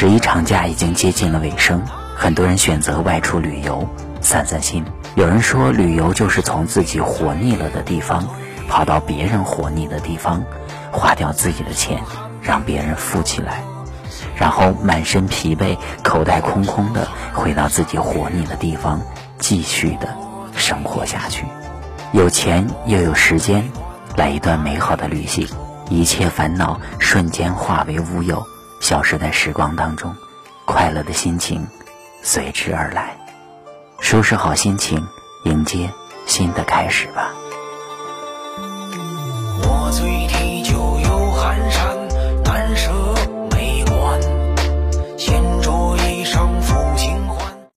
十一长假已经接近了尾声，很多人选择外出旅游，散散心。有人说，旅游就是从自己活腻了的地方，跑到别人活腻的地方，花掉自己的钱，让别人富起来，然后满身疲惫、口袋空空的回到自己活腻的地方，继续的生活下去。有钱又有时间，来一段美好的旅行，一切烦恼瞬间化为乌有。消失在时光当中，快乐的心情随之而来。收拾好心情，迎接新的开始吧。我最听